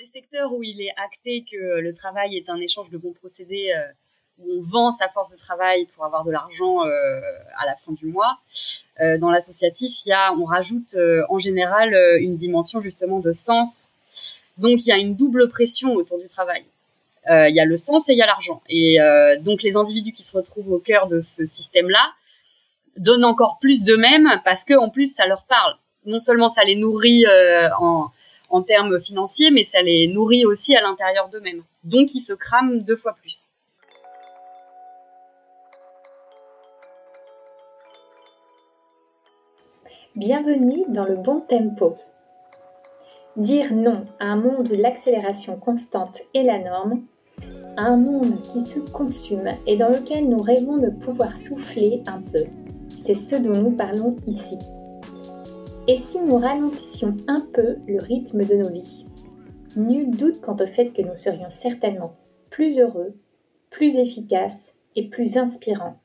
les secteurs où il est acté que le travail est un échange de bons procédés, euh, où on vend sa force de travail pour avoir de l'argent euh, à la fin du mois, euh, dans l'associatif, on rajoute en général une dimension justement de sens. Donc il y a une double pression autour du travail. il y a le sens et il y a l'argent. Et donc les individus qui se retrouvent au cœur de ce système-là donnent encore plus d'eux-mêmes parce que en plus ça leur parle. Non seulement ça les nourrit en en termes financiers, mais ça les nourrit aussi à l'intérieur d'eux-mêmes. Donc ils se crament deux fois plus. Bienvenue dans le bon tempo. Dire non à un monde où l'accélération constante est la norme, à un monde qui se consume et dans lequel nous rêvons de pouvoir souffler un peu, c'est ce dont nous parlons ici. Et si nous ralentissions un peu le rythme de nos vies Nul doute quant au fait que nous serions certainement plus heureux, plus efficaces et plus inspirants.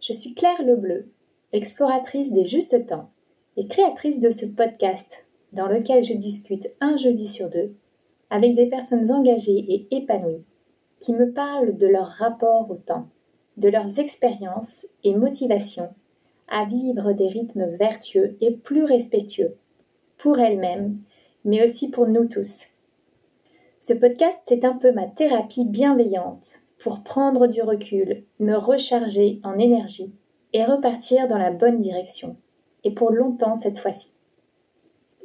Je suis Claire Lebleu, exploratrice des justes temps et créatrice de ce podcast dans lequel je discute un jeudi sur deux avec des personnes engagées et épanouies qui me parlent de leur rapport au temps, de leurs expériences et motivations à vivre des rythmes vertueux et plus respectueux pour elles-mêmes, mais aussi pour nous tous. Ce podcast, c'est un peu ma thérapie bienveillante pour prendre du recul, me recharger en énergie et repartir dans la bonne direction, et pour longtemps cette fois-ci.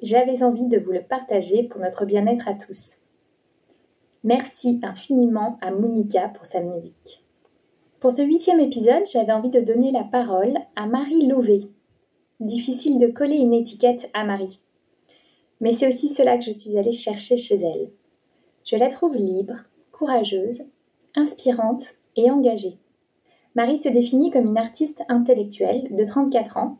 J'avais envie de vous le partager pour notre bien-être à tous. Merci infiniment à Monica pour sa musique. Pour ce huitième épisode, j'avais envie de donner la parole à Marie Louvet. Difficile de coller une étiquette à Marie. Mais c'est aussi cela que je suis allée chercher chez elle. Je la trouve libre, courageuse, inspirante et engagée. Marie se définit comme une artiste intellectuelle de 34 ans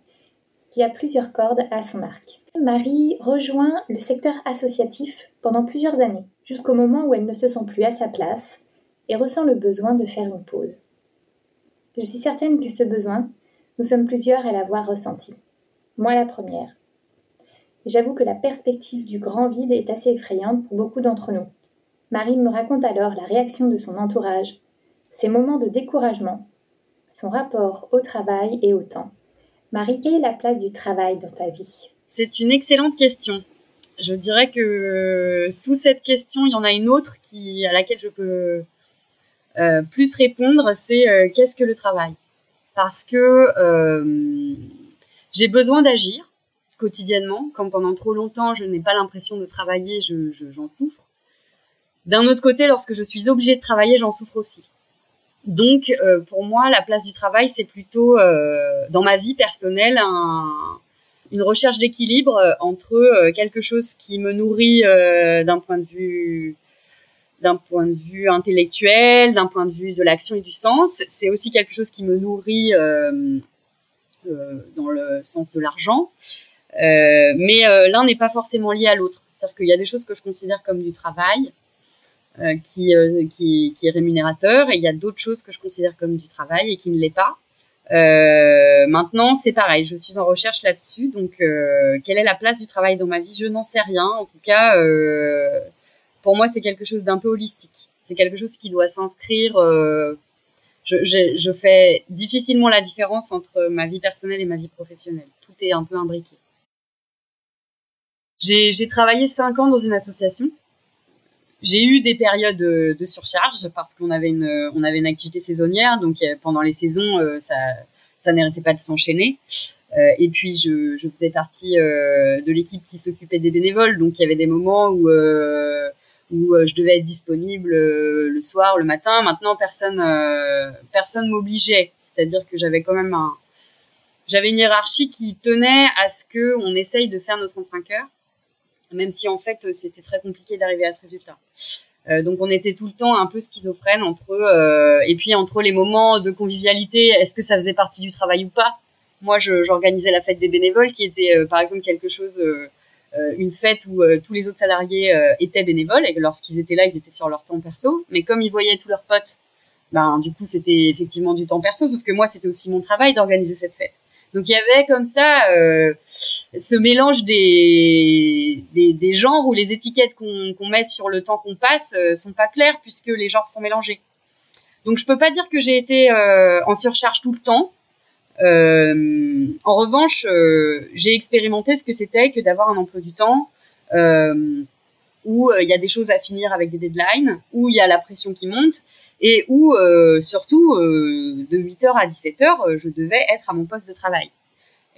qui a plusieurs cordes à son arc. Marie rejoint le secteur associatif pendant plusieurs années, jusqu'au moment où elle ne se sent plus à sa place et ressent le besoin de faire une pause. Je suis certaine que ce besoin, nous sommes plusieurs à l'avoir ressenti. Moi la première. J'avoue que la perspective du grand vide est assez effrayante pour beaucoup d'entre nous. Marie me raconte alors la réaction de son entourage, ses moments de découragement, son rapport au travail et au temps. Marie, quelle est la place du travail dans ta vie? C'est une excellente question. Je dirais que sous cette question, il y en a une autre à laquelle je peux euh, plus répondre, c'est euh, qu'est-ce que le travail? Parce que euh, j'ai besoin d'agir quotidiennement. Comme pendant trop longtemps, je n'ai pas l'impression de travailler, j'en je, j'en souffre. D'un autre côté, lorsque je suis obligée de travailler, j'en souffre aussi. Donc, pour moi, la place du travail, c'est plutôt, dans ma vie personnelle, un, une recherche d'équilibre entre quelque chose qui me nourrit d'un point de vue d'un point de vue intellectuel, d'un point de vue de l'action et du sens. C'est aussi quelque chose qui me nourrit euh, euh, dans le sens de l'argent. Euh, mais l'un n'est pas forcément lié à l'autre. C'est-à-dire qu'il y a des choses que je considère comme du travail, qui, qui, qui, est rémunérateur, et il y a d'autres choses que je considère comme du travail et qui ne l'est pas. maintenant, c'est pareil, je suis en recherche là-dessus. Donc, quelle est la place du travail dans ma vie? Je n'en sais rien. En tout cas, pour moi, c'est quelque chose d'un peu holistique. C'est quelque chose qui doit s'inscrire. Euh, je, je, je, fais difficilement la différence entre ma vie personnelle et ma vie professionnelle. Tout est un peu imbriqué. J'ai travaillé cinq ans dans une association. J'ai eu des périodes de, surcharge parce qu'on avait une, on avait une activité saisonnière, donc pendant les saisons, euh, ça, ça n'arrêtait pas de s'enchaîner. Euh, et puis je, je faisais partie euh, de l'équipe qui s'occupait des bénévoles, donc il y avait des moments où euh, où euh, je devais être disponible euh, le soir, le matin. Maintenant, personne, euh, personne m'obligeait. C'est-à-dire que j'avais quand même un, j'avais une hiérarchie qui tenait à ce que on essaye de faire nos 35 heures, même si en fait c'était très compliqué d'arriver à ce résultat. Euh, donc on était tout le temps un peu schizophrène entre euh, et puis entre les moments de convivialité, est-ce que ça faisait partie du travail ou pas? Moi, j'organisais la fête des bénévoles, qui était par exemple quelque chose euh, une fête où euh, tous les autres salariés euh, étaient bénévoles et que lorsqu'ils étaient là, ils étaient sur leur temps perso. Mais comme ils voyaient tous leurs potes, ben du coup c'était effectivement du temps perso. Sauf que moi, c'était aussi mon travail d'organiser cette fête. Donc il y avait comme ça euh, ce mélange des, des, des genres où les étiquettes qu'on met sur le temps qu'on passe euh, sont pas claires puisque les genres sont mélangés. Donc je peux pas dire que j'ai été euh, en surcharge tout le temps. Euh, en revanche, euh, j'ai expérimenté ce que c'était que d'avoir un emploi du temps où il y a des choses à finir avec des deadlines, où il y a la pression qui monte et où surtout de 8h à 17h, je devais être à mon poste de travail.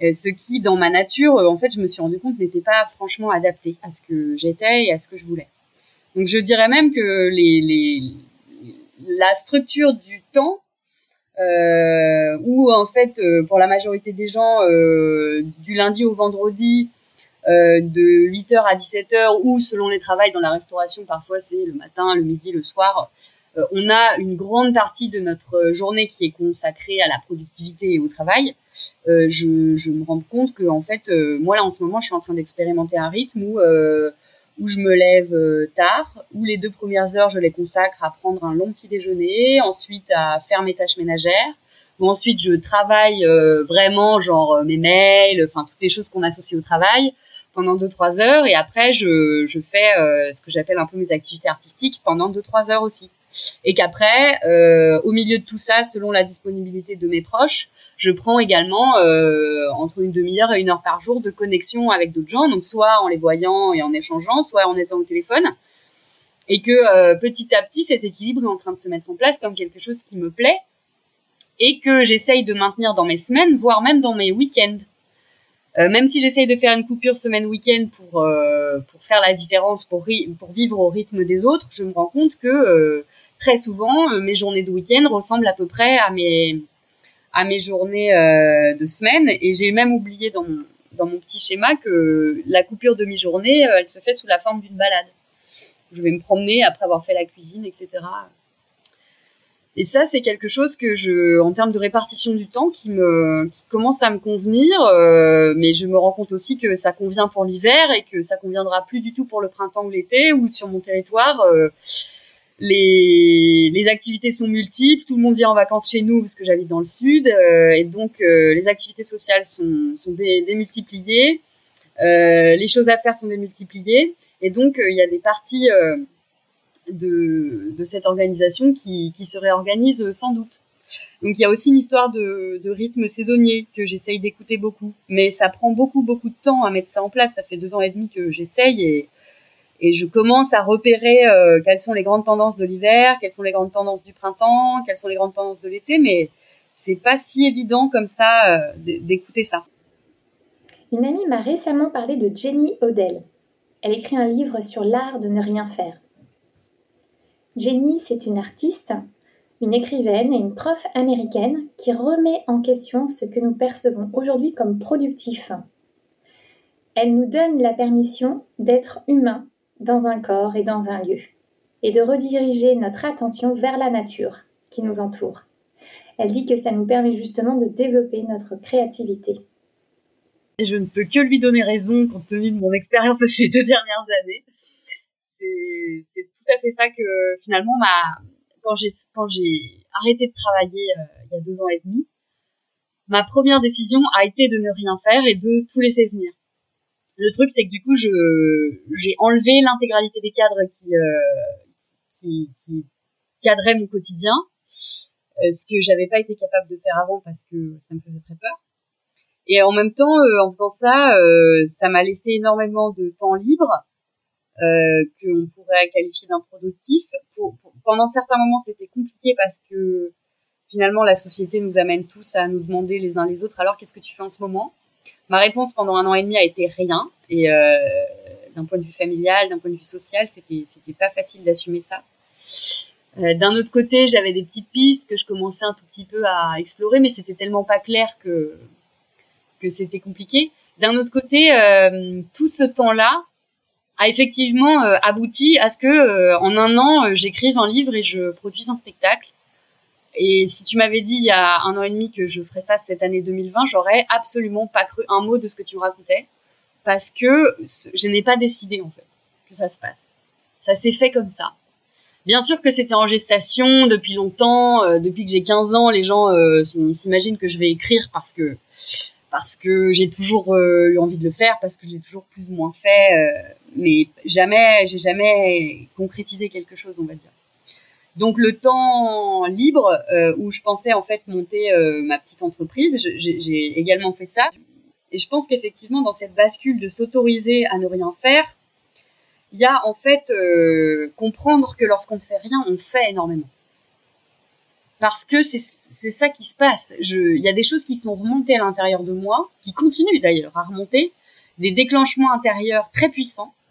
ce qui, dans ma nature, en fait, je me suis rendu compte n'était pas franchement adapté à ce que j'étais et à ce que je voulais. Donc je dirais même que les, les la structure du temps euh, où en fait euh, pour la majorité des gens euh, du lundi au vendredi euh, de 8h à 17h ou selon les travails dans la restauration parfois c'est le matin, le midi, le soir euh, on a une grande partie de notre journée qui est consacrée à la productivité et au travail. je, je me rends compte que en fait moi là en ce moment je suis en train d'expérimenter un rythme où où je me lève euh, tard, où les deux premières heures, je les consacre à prendre un long petit déjeuner, ensuite à faire mes tâches ménagères, où ensuite je travaille euh, vraiment, genre euh, mes mails, enfin toutes les choses qu'on associe au travail, pendant deux trois heures, et après je, je fais ce que j'appelle un peu mes activités artistiques pendant deux trois heures aussi. Et qu'après, au milieu de tout ça, selon la disponibilité de mes proches, je prends également euh, entre une demi-heure et une heure par jour de connexion avec d'autres gens, donc soit en les voyant et en échangeant, soit en étant au téléphone, et que euh, petit à petit cet équilibre est en train de se mettre en place comme quelque chose qui me plaît et que j'essaye de maintenir dans mes semaines, voire même dans mes week-ends. Euh, même si j'essaye de faire une coupure semaine-week-end pour euh, pour faire la différence, pour pour vivre au rythme des autres, je me rends compte que euh, très souvent mes journées de week-end ressemblent à peu près à mes à mes journées euh, de semaine. Et j'ai même oublié dans mon, dans mon petit schéma que la coupure de mi-journée, euh, elle se fait sous la forme d'une balade. Je vais me promener après avoir fait la cuisine, etc. Et ça, c'est quelque chose que je, en termes de répartition du temps, qui me, qui commence à me convenir. Euh, mais je me rends compte aussi que ça convient pour l'hiver et que ça conviendra plus du tout pour le printemps ou l'été ou sur mon territoire. Euh, les, activités sont multiples, tout le monde vient en vacances chez nous parce que j'habite dans le sud, euh, et donc euh, les activités sociales sont, démultipliées, euh, les choses à faire sont démultipliées, et donc il y a des parties de, cette organisation qui, qui se réorganisent sans doute. Donc il y a aussi une histoire de, de rythme saisonnier que j'essaye d'écouter beaucoup, mais ça prend beaucoup beaucoup de temps à mettre ça en place. Ça fait deux ans et demi que j'essaye et et je commence à repérer euh, quelles sont les grandes tendances de l'hiver, quelles sont les grandes tendances du printemps, quelles sont les grandes tendances de l'été, mais c'est pas si évident comme ça euh, d'écouter ça. Une amie m'a récemment parlé de Jenny Odell. Elle écrit un livre sur l'art de ne rien faire. Jenny, c'est une artiste, une écrivaine et une prof américaine qui remet en question ce que nous percevons aujourd'hui comme productif. Elle nous donne la permission d'être humain dans un corps et dans un lieu, et de rediriger notre attention vers la nature qui nous entoure. Elle dit que ça nous permet justement de développer notre créativité. Je ne peux que lui donner raison compte tenu de mon expérience de ces deux dernières années. C'est tout à fait ça que finalement, ma, quand j'ai quand j'ai arrêté de travailler euh, il y a deux ans et demi, ma première décision a été de ne rien faire et de tout laisser venir. Le truc, c'est que du coup, je j'ai enlevé l'intégralité des cadres qui, euh, cadraient mon quotidien, euh, ce que j'avais pas été capable de faire avant parce que ça me faisait très peur. Et en même temps, euh, en faisant ça, euh, ça m'a laissé énormément de temps libre euh, qu'on pourrait qualifier d'improductif. Pendant certains moments, c'était compliqué parce que finalement, la société nous amène tous à nous demander les uns les autres. Alors, qu'est-ce que tu fais en ce moment? Ma réponse pendant un an et demi a été rien. Et euh, d'un point de vue familial, d'un point de vue social, c'était c'était pas facile d'assumer ça. Euh, d'un autre côté, j'avais des petites pistes que je commençais un tout petit peu à explorer, mais c'était tellement pas clair que c'était compliqué. D'un autre côté, euh, tout ce temps-là a effectivement abouti à ce que en un an, j'écrive un livre et je produise un spectacle. Et si tu m'avais dit il y a un an et demi que je ferais ça cette année 2020, j'aurais absolument pas cru un mot de ce que tu me racontais, parce que je n'ai pas décidé en fait que ça se passe. Ça s'est fait comme ça. Bien sûr que c'était en gestation depuis longtemps, euh, depuis que j'ai 15 ans, les gens euh, s'imaginent que je vais écrire parce que parce que j'ai toujours eu envie de le faire, parce que je l'ai toujours plus ou moins fait, mais jamais, j'ai jamais concrétisé quelque chose, on va dire. Donc le temps libre où je pensais en fait monter ma petite entreprise, j'ai également fait ça. Et je pense qu'effectivement dans cette bascule de s'autoriser à ne rien faire, il y a en fait euh, comprendre que lorsqu'on ne fait rien, on fait énormément. Parce que c'est ça qui se passe. Il y a des choses qui sont remontées à l'intérieur de moi, qui continuent d'ailleurs à remonter, des déclenchements intérieurs très puissants, euh,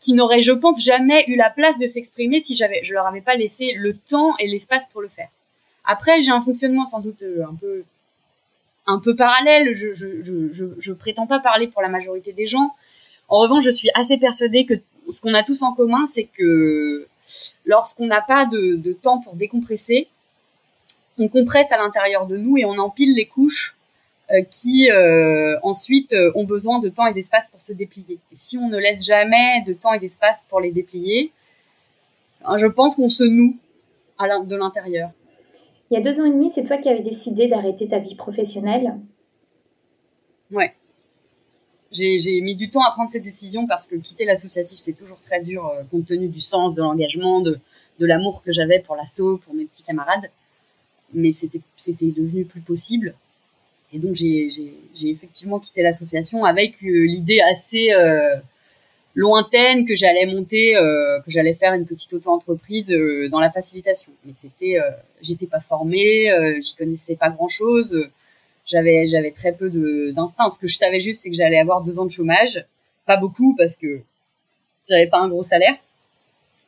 qui n'auraient, je pense, jamais eu la place de s'exprimer si je leur avais pas laissé le temps et l'espace pour le faire. Après, j'ai un fonctionnement sans doute euh, un peu parallèle. Je, je, prétends pas parler pour la majorité des gens. En revanche, je suis assez persuadée que ce qu'on a tous en commun, c'est que lorsqu'on n'a pas de, temps pour décompresser, on compresse à l'intérieur de nous et on empile les couches qui euh, ensuite euh, ont besoin de temps et d'espace pour se déplier. Et si on ne laisse jamais de temps et d'espace pour les déplier, hein, je pense qu'on se noue à de l'intérieur. Il y a deux ans et demi, c'est toi qui avais décidé d'arrêter ta vie professionnelle? Ouais j'ai mis du temps à prendre cette décision parce que quitter l'associatif, c'est toujours très dur euh, compte tenu du sens, de l'engagement, de, de l'amour que j'avais pour l'assaut, pour mes petits camarades. Mais c'était devenu plus possible. Et donc, j'ai effectivement quitté l'association avec euh, l'idée assez euh, lointaine que j'allais monter, que j'allais faire une petite auto-entreprise dans la facilitation. Mais c'était, j'étais pas formée, j'y connaissais pas grand-chose j'avais j'avais très peu d'instinct. Ce que je savais juste, c'est que j'allais avoir deux ans de chômage, pas beaucoup parce que j'avais pas un gros salaire,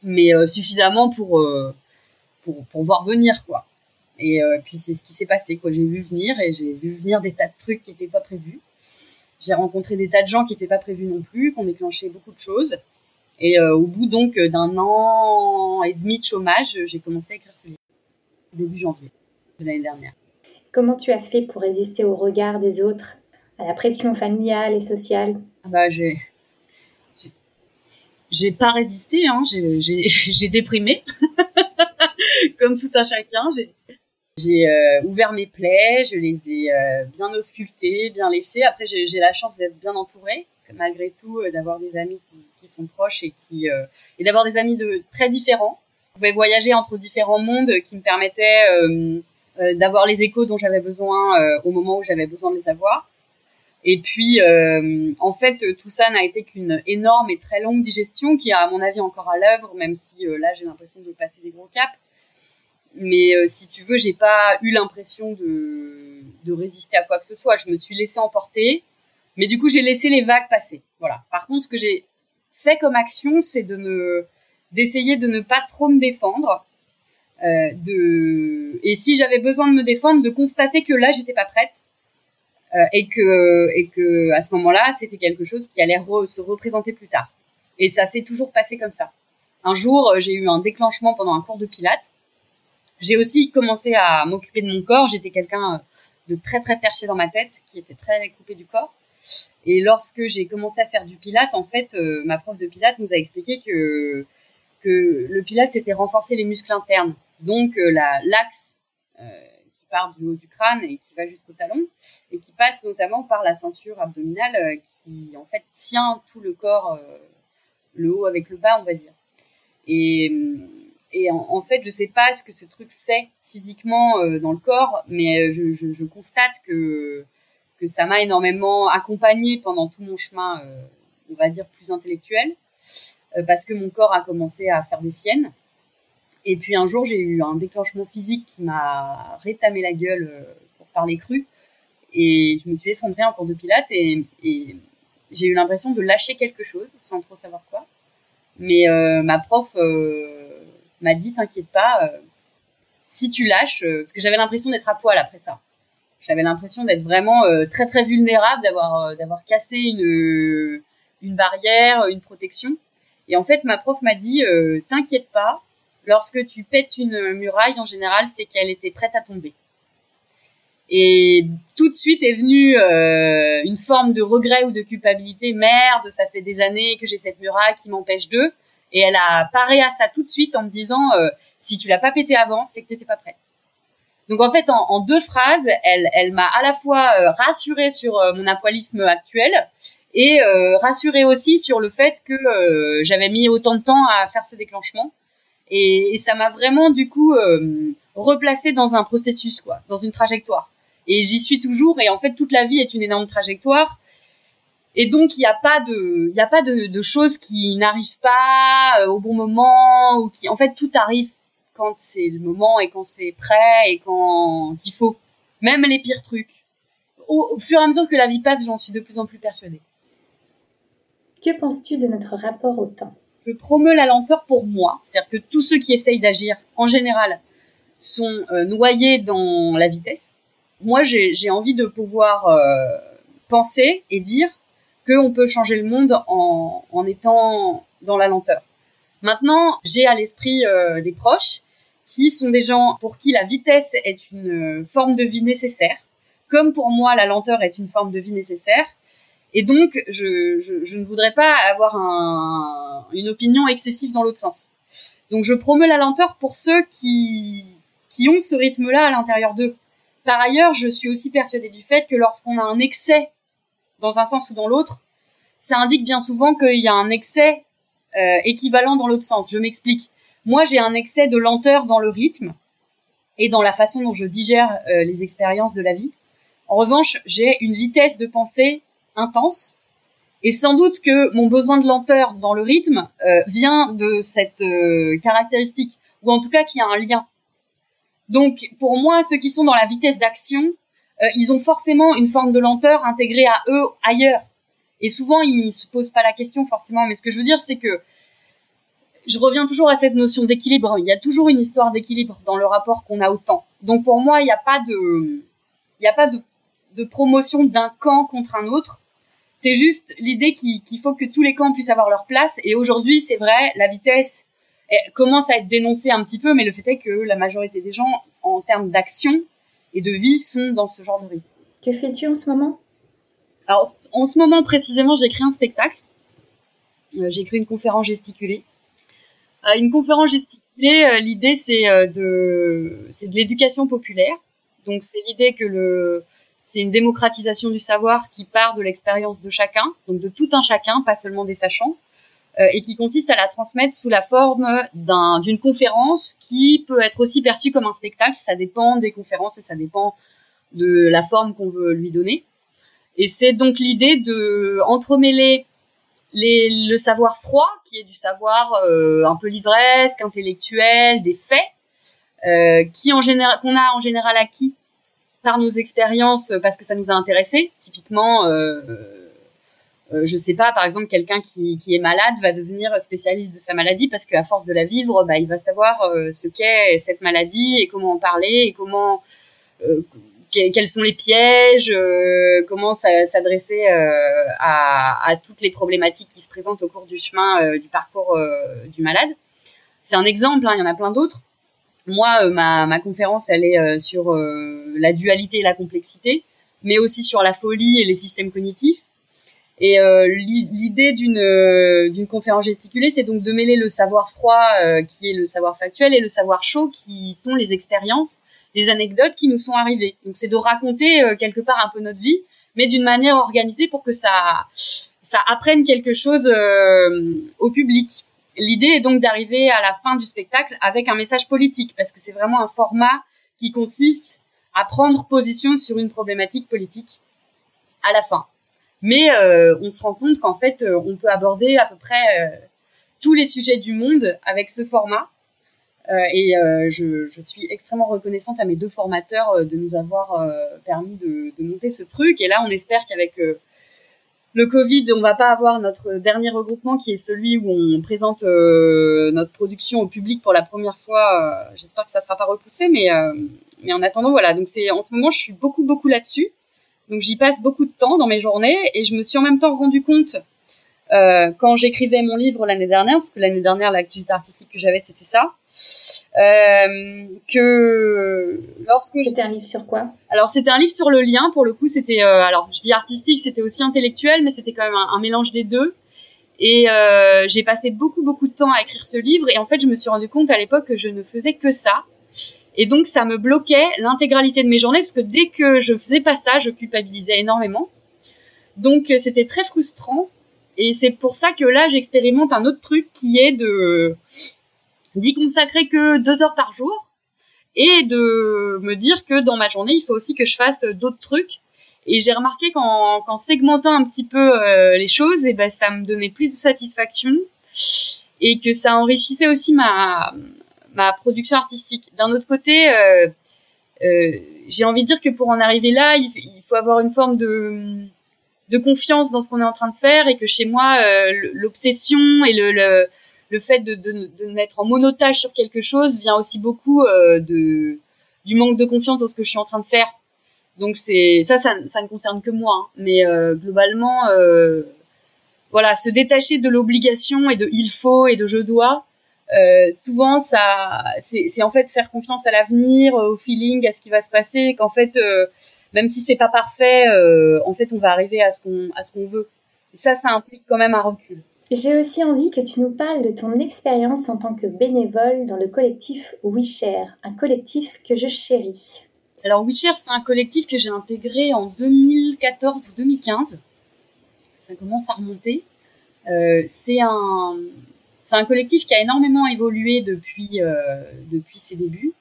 mais euh, suffisamment pour, euh, pour pour voir venir quoi. Et euh, puis c'est ce qui s'est passé quoi. J'ai vu venir et j'ai vu venir des tas de trucs qui n'étaient pas prévus. J'ai rencontré des tas de gens qui n'étaient pas prévus non plus, qui ont déclenché beaucoup de choses. Et au bout donc d'un an et demi de chômage, j'ai commencé à écrire ce livre début janvier de l'année dernière. Comment tu as fait pour résister au regard des autres, à la pression familiale et sociale? Ah bah, j'ai j'ai pas résisté, hein. j'ai déprimé, comme tout un chacun. J'ai euh, ouvert mes plaies, je les ai euh, bien auscultées, bien léchées. Après, j'ai la chance d'être bien entourée, malgré tout, euh, d'avoir des amis qui, sont proches et qui et d'avoir des amis de très différents. Je pouvais voyager entre différents mondes qui me permettaient d'avoir les échos dont j'avais besoin au moment où j'avais besoin de les avoir. Et puis, en fait, tout ça n'a été qu'une énorme et très longue digestion qui est, à mon avis, encore à l'œuvre, même si là, j'ai l'impression de passer des gros caps. Mais si tu veux, j'ai pas eu l'impression de, résister à quoi que ce soit. Je me suis laissée emporter, mais du coup, j'ai laissé les vagues passer. Voilà. Par contre, ce que j'ai fait comme action, c'est de me d'essayer de ne pas trop me défendre, euh, et si j'avais besoin de me défendre, de constater que là j'étais pas prête euh, et que et que à ce moment-là c'était quelque chose qui allait se représenter plus tard. Et ça s'est toujours passé comme ça. Un jour euh, j'ai eu un déclenchement pendant un cours de pilates. J'ai aussi commencé à m'occuper de mon corps. J'étais quelqu'un de très très perché dans ma tête, qui était très coupé du corps. Et lorsque j'ai commencé à faire du pilates, en fait, ma prof de pilates nous a expliqué que que le pilates c'était renforcer les muscles internes donc euh, l'axe euh, qui part du haut du crâne et qui va jusqu'au talon et qui passe notamment par la ceinture abdominale euh, qui en fait tient tout le corps, le haut avec le bas, on va dire. Et, et en, fait, je sais pas ce que ce truc fait physiquement dans le corps, mais je, je, constate que que ça m'a énormément accompagné pendant tout mon chemin, on va dire plus intellectuel, parce que mon corps a commencé à faire des siennes. Et puis un jour, j'ai eu un déclenchement physique qui m'a rétamé la gueule euh, pour parler cru. Et je me suis effondrée en cours de pilates et, j'ai eu l'impression de lâcher quelque chose sans trop savoir quoi. Mais euh, ma prof euh, m'a dit t'inquiète pas, si tu lâches, parce que j'avais l'impression d'être à poil après ça. J'avais l'impression d'être vraiment très très vulnérable, d'avoir d'avoir cassé une une barrière, une protection. Et en fait, ma prof m'a dit t'inquiète pas, lorsque tu pètes une muraille, en général, c'est qu'elle était prête à tomber. Et tout de suite est venue euh, une forme de regret ou de culpabilité. Merde, ça fait des années que j'ai cette muraille qui m'empêche d'eux. Et elle a paré à ça tout de suite en me disant, euh, si tu l'as pas pété avant, c'est que tu n'étais pas prête. Donc en fait, en, deux phrases, elle, elle m'a à la fois rassurée sur mon apoilisme actuel et rassurée aussi sur le fait que j'avais mis autant de temps à faire ce déclenchement. Et, et ça m'a vraiment du coup replacée dans un processus, quoi, dans une trajectoire. Et j'y suis toujours. Et en fait, toute la vie est une énorme trajectoire. Et donc, il n'y a pas de, il y a pas de, de choses qui n'arrivent pas euh, au bon moment ou qui, en fait, tout arrive quand c'est le moment et quand c'est prêt et quand il faut. Même les pires trucs. Au, fur et à mesure que la vie passe, j'en suis de plus en plus persuadée. Que penses-tu de notre rapport au temps? Je promeux la lenteur pour moi. C'est-à-dire que tous ceux qui essayent d'agir, en général, sont euh, noyés dans la vitesse. Moi, j'ai envie de pouvoir euh, penser et dire qu'on peut changer le monde en, étant dans la lenteur. Maintenant, j'ai à l'esprit euh, des proches qui sont des gens pour qui la vitesse est une forme de vie nécessaire, comme pour moi la lenteur est une forme de vie nécessaire. Et donc, je, ne voudrais pas avoir un, une opinion excessive dans l'autre sens. Donc, je promeux la lenteur pour ceux qui, qui ont ce rythme-là à l'intérieur d'eux. Par ailleurs, je suis aussi persuadée du fait que lorsqu'on a un excès dans un sens ou dans l'autre, ça indique bien souvent qu'il y a un excès euh, équivalent dans l'autre sens. Je m'explique. Moi, j'ai un excès de lenteur dans le rythme et dans la façon dont je digère euh, les expériences de la vie. En revanche, j'ai une vitesse de pensée intense et sans doute que mon besoin de lenteur dans le rythme euh, vient de cette caractéristique, ou en tout cas qu'il y a un lien. Donc, pour moi, ceux qui sont dans la vitesse d'action, euh, ils ont forcément une forme de lenteur intégrée à eux ailleurs. Et souvent, ils se posent pas la question forcément. Mais ce que je veux dire, c'est que je reviens toujours à cette notion d'équilibre. Il y a toujours une histoire d'équilibre dans le rapport qu'on a au temps. Donc pour moi, il n'y a pas de, n'y a pas de promotion d'un camp contre un autre. C'est juste l'idée qu'il faut que tous les camps puissent avoir leur place. Et aujourd'hui, c'est vrai, la vitesse commence à être dénoncée un petit peu, mais le fait est que la majorité des gens, en termes d'action, et de vie sont dans ce genre de rythme. Que fais-tu en ce moment? Alors, en ce moment précisément, j'écris un spectacle. Euh, j'écris une conférence gesticulée. Une conférence gesticulée, euh, l'idée c'est euh, de c'est de l'éducation populaire. Donc c'est l'idée que le c'est une démocratisation du savoir qui part de l'expérience de chacun, donc de tout un chacun, pas seulement des sachants. Euh, et qui consiste à la transmettre sous la forme d'une conférence qui peut être aussi perçue comme un spectacle. Ça dépend des conférences et ça dépend de la forme qu'on veut lui donner. Et c'est donc l'idée de entremêler le savoir froid, qui est du savoir euh, un peu livresque, intellectuel, des faits, euh, qu'on a en général acquis par nos expériences parce que ça nous a intéressés. Typiquement, euh, je sais pas, par exemple, quelqu'un qui, qui, est malade va devenir spécialiste de sa maladie parce qu'à force de la vivre, bah, il va savoir euh, ce qu'est cette maladie et comment en parler et comment euh, quels sont les pièges, comment s'adresser à, à, toutes les problématiques qui se présentent au cours du chemin du parcours du malade. C'est un exemple, hein, il y en a plein d'autres. Moi, ma, ma, conférence, elle est sur la dualité et la complexité, mais aussi sur la folie et les systèmes cognitifs. Et euh, l'idée d'une euh, d'une conférence gesticulée, c'est donc de mêler le savoir froid, euh, qui est le savoir factuel, et le savoir chaud, qui sont les expériences, les anecdotes qui nous sont arrivées. Donc c'est de raconter quelque part un peu notre vie, mais d'une manière organisée pour que ça apprenne quelque chose au public. L'idée est donc d'arriver à la fin du spectacle avec un message politique, parce que c'est vraiment un format qui consiste à prendre position sur une problématique politique à la fin. Mais euh, on se rend compte qu'en fait, euh, on peut aborder à peu près euh, tous les sujets du monde avec ce format. et je, je, suis extrêmement reconnaissante à mes deux formateurs de nous avoir permis de, de, monter ce truc. Et là, on espère qu'avec le Covid, on va pas avoir notre dernier regroupement qui est celui où on présente notre production au public pour la première fois. J'espère que ça sera pas repoussé, mais mais en attendant, voilà. Donc c'est en ce moment, je suis beaucoup beaucoup là-dessus. Donc j'y passe beaucoup de temps dans mes journées et je me suis en même temps rendu compte euh, quand j'écrivais mon livre l'année dernière, parce que l'année dernière l'activité artistique que j'avais c'était ça, euh, que lorsque c'était un livre sur quoi? Alors c'était un livre sur le lien. Pour le coup c'était euh, alors je dis artistique, c'était aussi intellectuel, mais c'était quand même un, mélange des deux. Et euh, j'ai passé beaucoup beaucoup de temps à écrire ce livre et en fait je me suis rendu compte à l'époque que je ne faisais que ça Et donc ça me bloquait l'intégralité de mes journées parce que dès que je faisais pas ça, je culpabilisais énormément. Donc euh, c'était très frustrant et c'est pour ça que là j'expérimente un autre truc qui est de d'y consacrer que deux heures par jour et de me dire que dans ma journée il faut aussi que je fasse d'autres trucs. Et j'ai remarqué qu'en, segmentant un petit peu euh, les choses, et eh ben ça me donnait plus de satisfaction et que ça enrichissait aussi ma ma production artistique. D'un autre côté, euh, euh, j'ai envie de dire que pour en arriver là, il, faut avoir une forme de, de confiance dans ce qu'on est en train de faire et que chez moi, euh, l'obsession et le, le, le fait de, de, de, mettre en monotage sur quelque chose vient aussi beaucoup de du manque de confiance dans ce que je suis en train de faire. Donc c'est ça, ça, ça, ne concerne que moi, hein. mais euh, globalement, euh, voilà, se détacher de l'obligation et de il faut et de je dois, euh, souvent ça c'est en fait faire confiance à l'avenir au feeling à ce qui va se passer qu'en fait euh, même si c'est pas parfait euh, en fait on va arriver à ce qu'on à ce qu'on veut et ça ça implique quand même un recul j'ai aussi envie que tu nous parles de ton expérience en tant que bénévole dans le collectif WeShare, un collectif que je chéris. Alors WeShare, c'est un collectif que j'ai intégré en 2014 ou 2015. Ça commence à remonter. Euh, c'est un, c'est un collectif qui a énormément évolué depuis, euh, depuis ses débuts.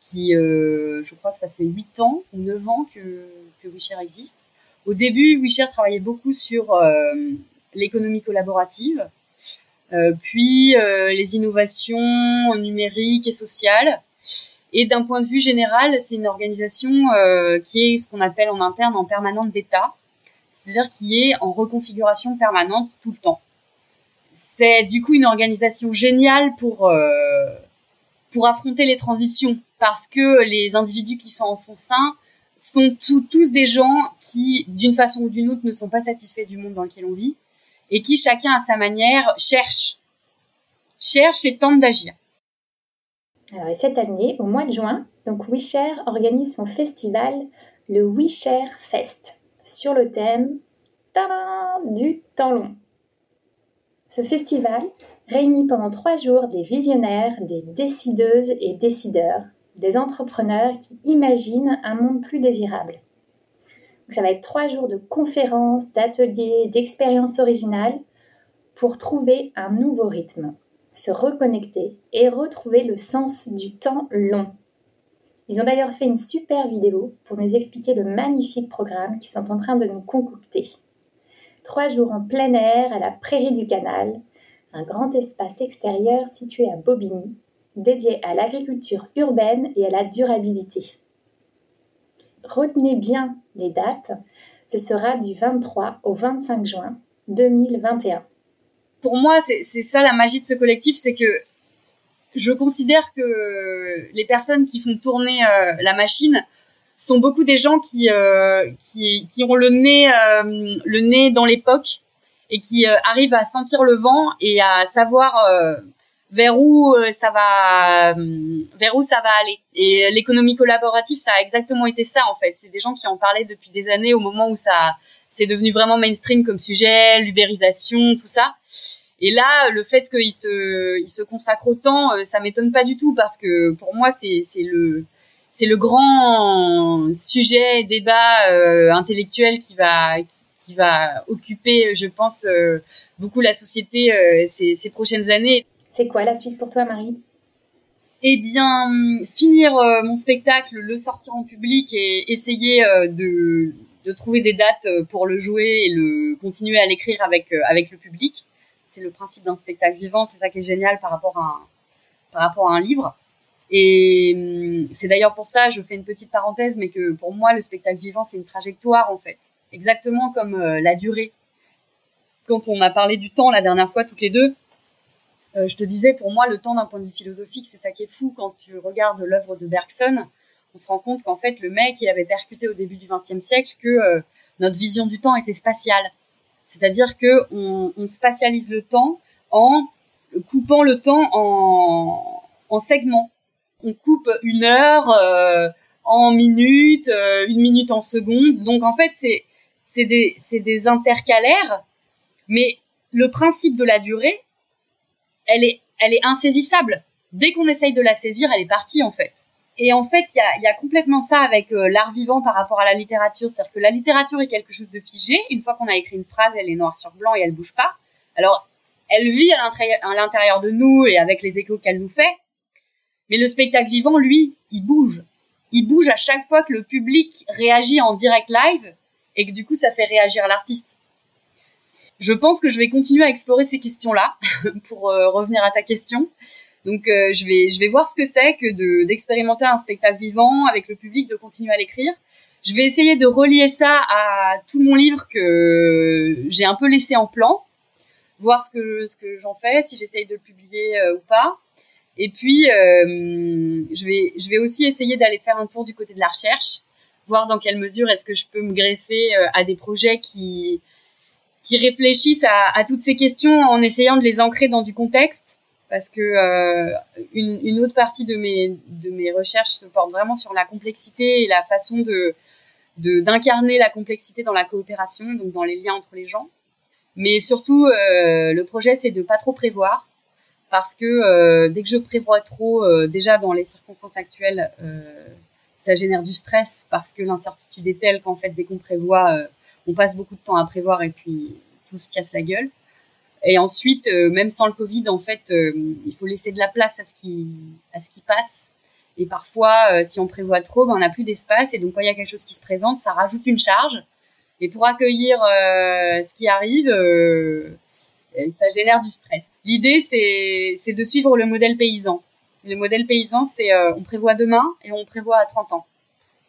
Qui, euh, je crois que ça fait 8 ans ou 9 ans que, que WeShare existe. Au début, WeShare travaillait beaucoup sur euh, l'économie collaborative, euh, puis euh, les innovations numériques et sociales. Et d'un point de vue général, c'est une organisation euh, qui est ce qu'on appelle en interne en permanente bêta, c'est-à-dire qui est en reconfiguration permanente tout le temps c'est du coup une organisation géniale pour euh, pour affronter les transitions parce que les individus qui sont en son sein sont tous des gens qui d'une façon ou d'une autre ne sont pas satisfaits du monde dans lequel on vit et qui chacun à sa manière cherche et tente d'agir. Alors cette année, au mois de juin, donc organise son festival, le WeShare Fest, sur le thème du temps long. Ce festival réunit pendant trois jours des visionnaires, des décideuses et décideurs, des entrepreneurs qui imaginent un monde plus désirable. ça va être trois jours de conférences, d'ateliers, d'expériences originales pour trouver un nouveau rythme, se reconnecter et retrouver le sens du temps long. Ils ont d'ailleurs fait une super vidéo pour nous expliquer le magnifique programme qu'ils sont en train de nous concocter trois jours en plein air à la prairie du canal, un grand espace extérieur situé à Bobigny, dédié à l'agriculture urbaine et à la durabilité. Retenez bien les dates, ce sera du 23 au 25 juin 2021. Pour moi, c'est ça la magie de ce collectif, c'est que je considère que les personnes qui font tourner euh, la machine sont beaucoup des gens qui euh, qui, qui ont le nez euh, le nez dans l'époque et qui euh, arrivent à sentir le vent et à savoir vers où ça va vers où ça va aller. Et l'économie collaborative ça a exactement été ça en fait. C'est des gens qui en parlaient depuis des années au moment où ça c'est devenu vraiment mainstream comme sujet l'ubérisation tout ça. Et là le fait qu'ils se ils se consacrent autant ça m'étonne pas du tout parce que pour moi c'est c'est le c'est le grand sujet débat euh, intellectuel qui va qui, va occuper, je pense, euh, beaucoup la société euh, ces, ces, prochaines années. C'est quoi la suite pour toi, Marie? Eh bien, finir mon spectacle, le sortir en public et essayer de, de trouver des dates pour le jouer et le continuer à l'écrire avec avec le public. C'est le principe d'un spectacle vivant. C'est ça qui est génial par rapport à un, par rapport à un livre. Et hum, c'est d'ailleurs pour ça, je fais une petite parenthèse, mais que pour moi, le spectacle vivant, c'est une trajectoire en fait, exactement comme euh, la durée. Quand on a parlé du temps la dernière fois, toutes les deux, euh, je te disais, pour moi, le temps d'un point de vue philosophique, c'est ça qui est fou quand tu regardes l'œuvre de Bergson. On se rend compte qu'en fait, le mec, il avait percuté au début du XXe siècle que euh, notre vision du temps était spatiale. C'est-à-dire que on, on, spatialise le temps en coupant le temps en, en segments on coupe une heure euh, en minutes, euh, une minute en secondes. Donc en fait, c'est c'est des c'est des intercalaires, mais le principe de la durée, elle est elle est insaisissable. Dès qu'on essaye de la saisir, elle est partie en fait. et en fait, il y a, y a, complètement ça avec euh, l'art vivant par rapport à la littérature. C'est-à-dire que la littérature est quelque chose de figé. Une fois qu'on a écrit une phrase, elle est noire sur blanc et elle bouge pas. Alors, elle vit à l'intérieur de nous et avec les échos qu'elle nous fait. Mais le spectacle vivant, lui, il bouge. Il bouge à chaque fois que le public réagit en direct live et que du coup, ça fait réagir l'artiste. Je pense que je vais continuer à explorer ces questions-là pour euh, revenir à ta question. Donc euh, je vais je vais voir ce que c'est que de d'expérimenter un spectacle vivant avec le public, de continuer à l'écrire. Je vais essayer de relier ça à tout mon livre que j'ai un peu laissé en plan, voir ce que ce que j'en fais, si j'essaye de le publier euh, ou pas. Et puis euh, je vais je vais aussi essayer d'aller faire un tour du côté de la recherche, voir dans quelle mesure est-ce que je peux me greffer à des projets qui qui réfléchissent à, toutes ces questions en essayant de les ancrer dans du contexte parce que euh, une, une, autre partie de mes de mes recherches se porte vraiment sur la complexité et la façon de d'incarner la complexité dans la coopération, donc dans les liens entre les gens. Mais surtout, euh, le projet, c'est de pas trop prévoir, parce que euh, dès que je prévois trop, euh, déjà dans les circonstances actuelles, euh, ça génère du stress, parce que l'incertitude est telle qu'en fait, dès qu'on prévoit, on passe beaucoup de temps à prévoir et puis tout se casse la gueule. Et ensuite, euh, même sans le Covid, en fait, euh, il faut laisser de la place à ce qui, à ce qui passe. Et parfois, euh, si on prévoit trop, ben, on n'a plus d'espace. Et donc, quand il y a quelque chose qui se présente, ça rajoute une charge. Et pour accueillir ce qui arrive, ça génère du stress. L'idée, c'est, de suivre le modèle paysan. Le modèle paysan, c'est on prévoit demain et on prévoit à 30 ans.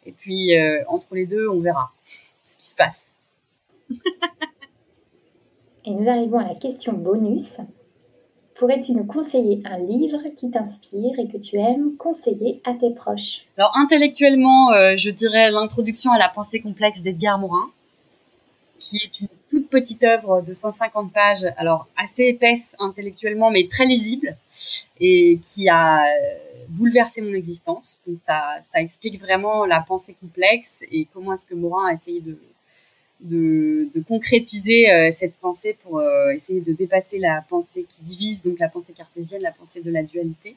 Et puis, entre les deux, on verra ce qui se passe. Et nous arrivons à la question bonus. Pourrais-tu nous conseiller un livre qui t'inspire et que tu aimes conseiller à tes proches? Alors intellectuellement, euh, je dirais l'introduction à la pensée complexe d'Edgar Morin, qui est une toute petite œuvre de 150 pages, alors assez épaisse intellectuellement, mais très lisible, et qui a euh, bouleversé mon existence. Donc ça, ça explique vraiment la pensée complexe et comment est-ce que Morin a essayé de, de, de concrétiser euh, cette pensée pour euh, essayer de dépasser la pensée qui divise, donc la pensée cartésienne, la pensée de la dualité.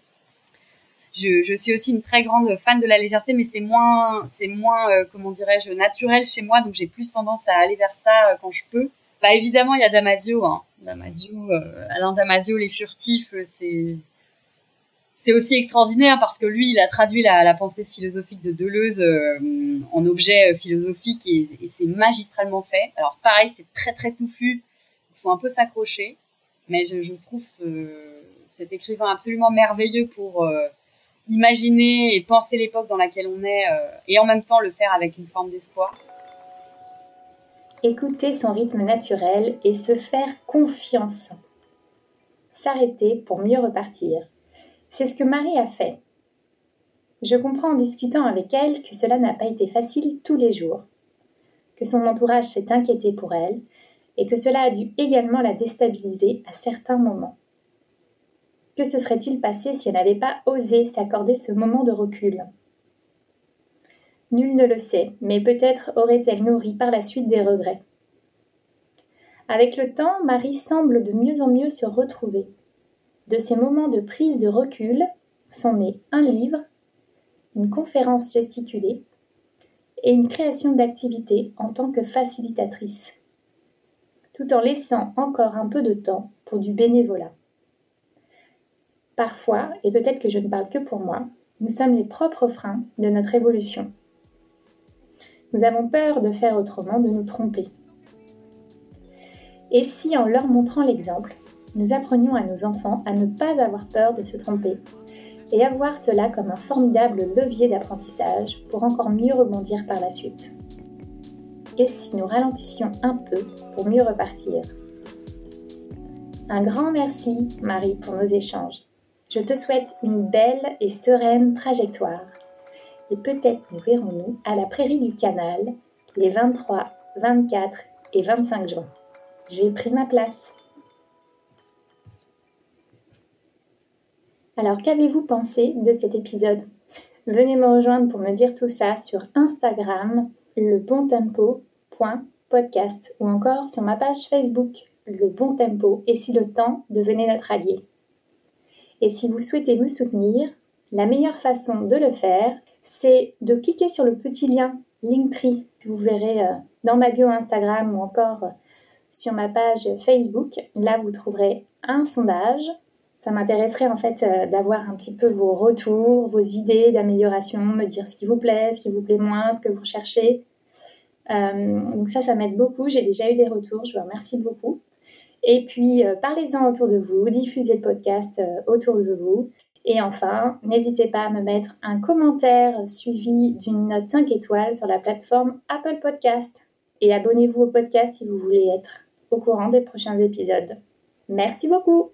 Je, je suis aussi une très grande fan de la légèreté, mais c'est moins, c'est moins, euh, comment dirais-je, naturel chez moi, donc j'ai plus tendance à aller vers ça quand je peux. Bah évidemment, il y a Damasio, hein. Damasio, Alain Damasio, les furtifs, c'est c'est aussi extraordinaire parce que lui, il a traduit la, la pensée philosophique de Deleuze euh, en objet euh, philosophique et, c'est magistralement fait. Alors pareil, c'est très très touffu, il faut un peu s'accrocher, mais je, je trouve ce, cet écrivain absolument merveilleux pour euh, imaginer et penser l'époque dans laquelle on est et en même temps le faire avec une forme d'espoir. Écouter son rythme naturel et se faire confiance. S'arrêter pour mieux repartir. C'est ce que Marie a fait. Je comprends en discutant avec elle que cela n'a pas été facile tous les jours, que son entourage s'est inquiété pour elle et que cela a dû également la déstabiliser à certains moments. Que se serait-il passé si elle n'avait pas osé s'accorder ce moment de recul? Nul ne le sait, mais peut-être aurait-elle nourri par la suite des regrets. Avec le temps, Marie semble de mieux en mieux se retrouver. De ces moments de prise de recul sont nés un livre, une conférence gesticulée et une création d'activités en tant que facilitatrice, tout en laissant encore un peu de temps pour du bénévolat. Parfois, et peut-être que je ne parle que pour moi, nous sommes les propres freins de notre évolution. Nous avons peur de faire autrement, de nous tromper. Et si en leur montrant l'exemple, nous apprenions à nos enfants à ne pas avoir peur de se tromper et à voir cela comme un formidable levier d'apprentissage pour encore mieux rebondir par la suite? Et si nous ralentissions un peu pour mieux repartir? Un grand merci, Marie, pour nos échanges. Je te souhaite une belle et sereine trajectoire. Et peut-être nous verrons-nous à la prairie du canal les 23, 24 et 25 juin. J'ai pris ma place. Alors qu'avez-vous pensé de cet épisode? Venez me rejoindre pour me dire tout ça sur Instagram, le bon ou encore sur ma page Facebook, le bon tempo, et si le temps devenait notre allié. Et si vous souhaitez me soutenir, La meilleure façon de le faire, c'est de cliquer sur le petit lien Linktree que vous verrez euh, dans ma bio Instagram ou encore euh, sur ma page Facebook. Là, vous trouverez un sondage. Ça m'intéresserait en fait euh, d'avoir un petit peu vos retours, vos idées d'amélioration, me dire ce qui vous plaît, ce qui vous plaît moins, ce que vous recherchez. donc ça, ça m'aide beaucoup. J'ai déjà eu des retours. Je vous remercie beaucoup. Et puis, parlez-en autour de vous, diffusez le podcast autour de vous. Et enfin, n'hésitez pas à me mettre un commentaire suivi d'une note 5 étoiles sur la plateforme Apple Podcast. Et abonnez-vous au podcast si vous voulez être au courant des prochains épisodes. Merci beaucoup